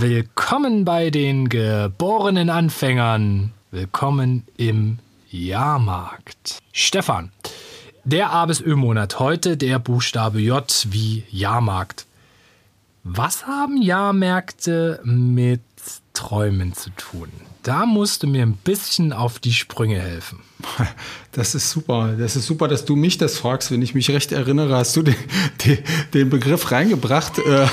Willkommen bei den geborenen Anfängern. Willkommen im Jahrmarkt. Stefan, der A bis Ö-Monat, heute der Buchstabe J wie Jahrmarkt. Was haben Jahrmärkte mit Träumen zu tun? Da musst du mir ein bisschen auf die Sprünge helfen. Das ist super. Das ist super, dass du mich das fragst. Wenn ich mich recht erinnere, hast du den, den, den Begriff reingebracht. Äh,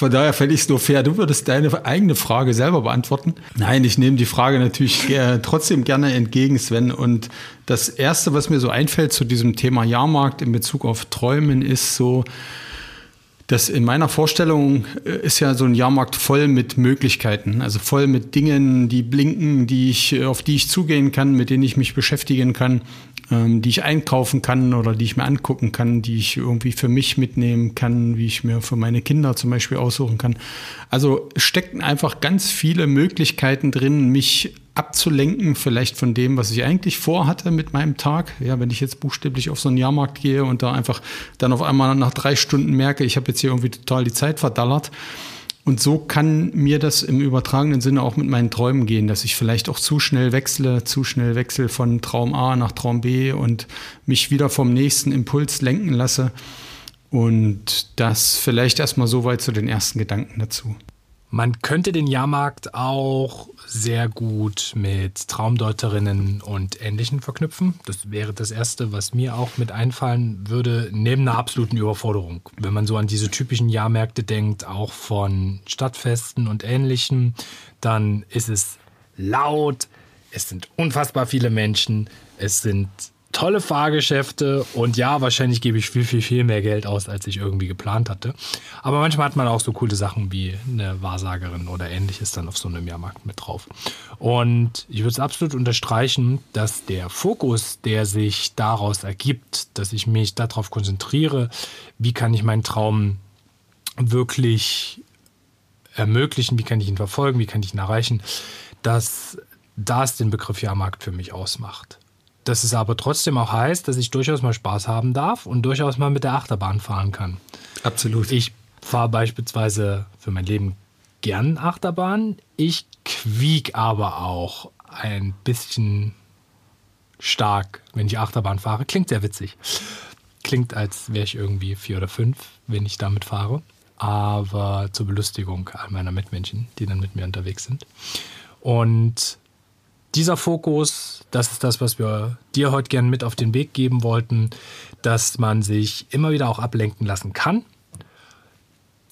von daher fände ich es nur fair. Du würdest deine eigene Frage selber beantworten. Nein, ich nehme die Frage natürlich äh, trotzdem gerne entgegen, Sven. Und das Erste, was mir so einfällt zu diesem Thema Jahrmarkt in Bezug auf Träumen, ist so, das in meiner Vorstellung äh, ist ja so ein Jahrmarkt voll mit Möglichkeiten, also voll mit Dingen, die blinken, die ich, auf die ich zugehen kann, mit denen ich mich beschäftigen kann, ähm, die ich einkaufen kann oder die ich mir angucken kann, die ich irgendwie für mich mitnehmen kann, wie ich mir für meine Kinder zum Beispiel aussuchen kann. Also stecken einfach ganz viele Möglichkeiten drin, mich abzulenken, vielleicht von dem, was ich eigentlich vorhatte mit meinem Tag. Ja, wenn ich jetzt buchstäblich auf so einen Jahrmarkt gehe und da einfach dann auf einmal nach drei Stunden merke, ich habe jetzt hier irgendwie total die Zeit verdallert. Und so kann mir das im übertragenen Sinne auch mit meinen Träumen gehen, dass ich vielleicht auch zu schnell wechsle, zu schnell wechsle von Traum A nach Traum B und mich wieder vom nächsten Impuls lenken lasse. Und das vielleicht erstmal so weit zu den ersten Gedanken dazu. Man könnte den Jahrmarkt auch sehr gut mit Traumdeuterinnen und Ähnlichen verknüpfen. Das wäre das Erste, was mir auch mit einfallen würde, neben einer absoluten Überforderung. Wenn man so an diese typischen Jahrmärkte denkt, auch von Stadtfesten und Ähnlichem, dann ist es laut, es sind unfassbar viele Menschen, es sind tolle Fahrgeschäfte und ja, wahrscheinlich gebe ich viel, viel, viel mehr Geld aus, als ich irgendwie geplant hatte. Aber manchmal hat man auch so coole Sachen wie eine Wahrsagerin oder ähnliches dann auf so einem Jahrmarkt mit drauf. Und ich würde es absolut unterstreichen, dass der Fokus, der sich daraus ergibt, dass ich mich darauf konzentriere, wie kann ich meinen Traum wirklich ermöglichen, wie kann ich ihn verfolgen, wie kann ich ihn erreichen, dass das den Begriff Jahrmarkt für mich ausmacht dass es aber trotzdem auch heißt, dass ich durchaus mal Spaß haben darf und durchaus mal mit der Achterbahn fahren kann. Absolut. Ich fahre beispielsweise für mein Leben gern Achterbahn. Ich quiek aber auch ein bisschen stark, wenn ich Achterbahn fahre. Klingt sehr witzig. Klingt, als wäre ich irgendwie vier oder fünf, wenn ich damit fahre. Aber zur Belustigung all meiner Mitmenschen, die dann mit mir unterwegs sind. Und dieser Fokus, das ist das, was wir dir heute gerne mit auf den Weg geben wollten, dass man sich immer wieder auch ablenken lassen kann,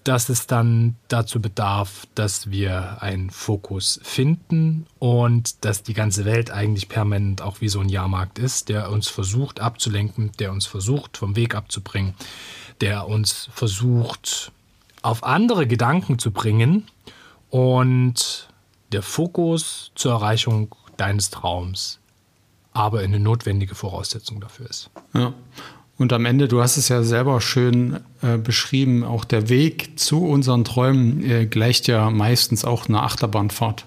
dass es dann dazu bedarf, dass wir einen Fokus finden und dass die ganze Welt eigentlich permanent auch wie so ein Jahrmarkt ist, der uns versucht abzulenken, der uns versucht vom Weg abzubringen, der uns versucht auf andere Gedanken zu bringen und der Fokus zur Erreichung deines Traums, aber eine notwendige Voraussetzung dafür ist. Ja. Und am Ende, du hast es ja selber schön äh, beschrieben, auch der Weg zu unseren Träumen äh, gleicht ja meistens auch einer Achterbahnfahrt.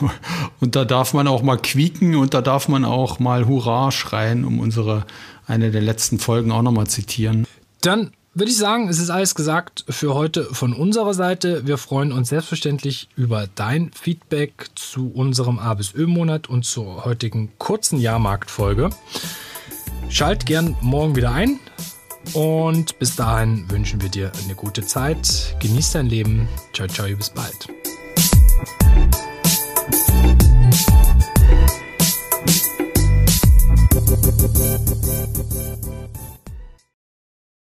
und da darf man auch mal quieken und da darf man auch mal Hurra schreien, um unsere eine der letzten Folgen auch nochmal zitieren. Dann würde ich sagen, es ist alles gesagt für heute von unserer Seite. Wir freuen uns selbstverständlich über dein Feedback zu unserem A bis Ö-Monat und zur heutigen kurzen Jahrmarktfolge. Schalt gern morgen wieder ein und bis dahin wünschen wir dir eine gute Zeit. Genieß dein Leben. Ciao, ciao, bis bald.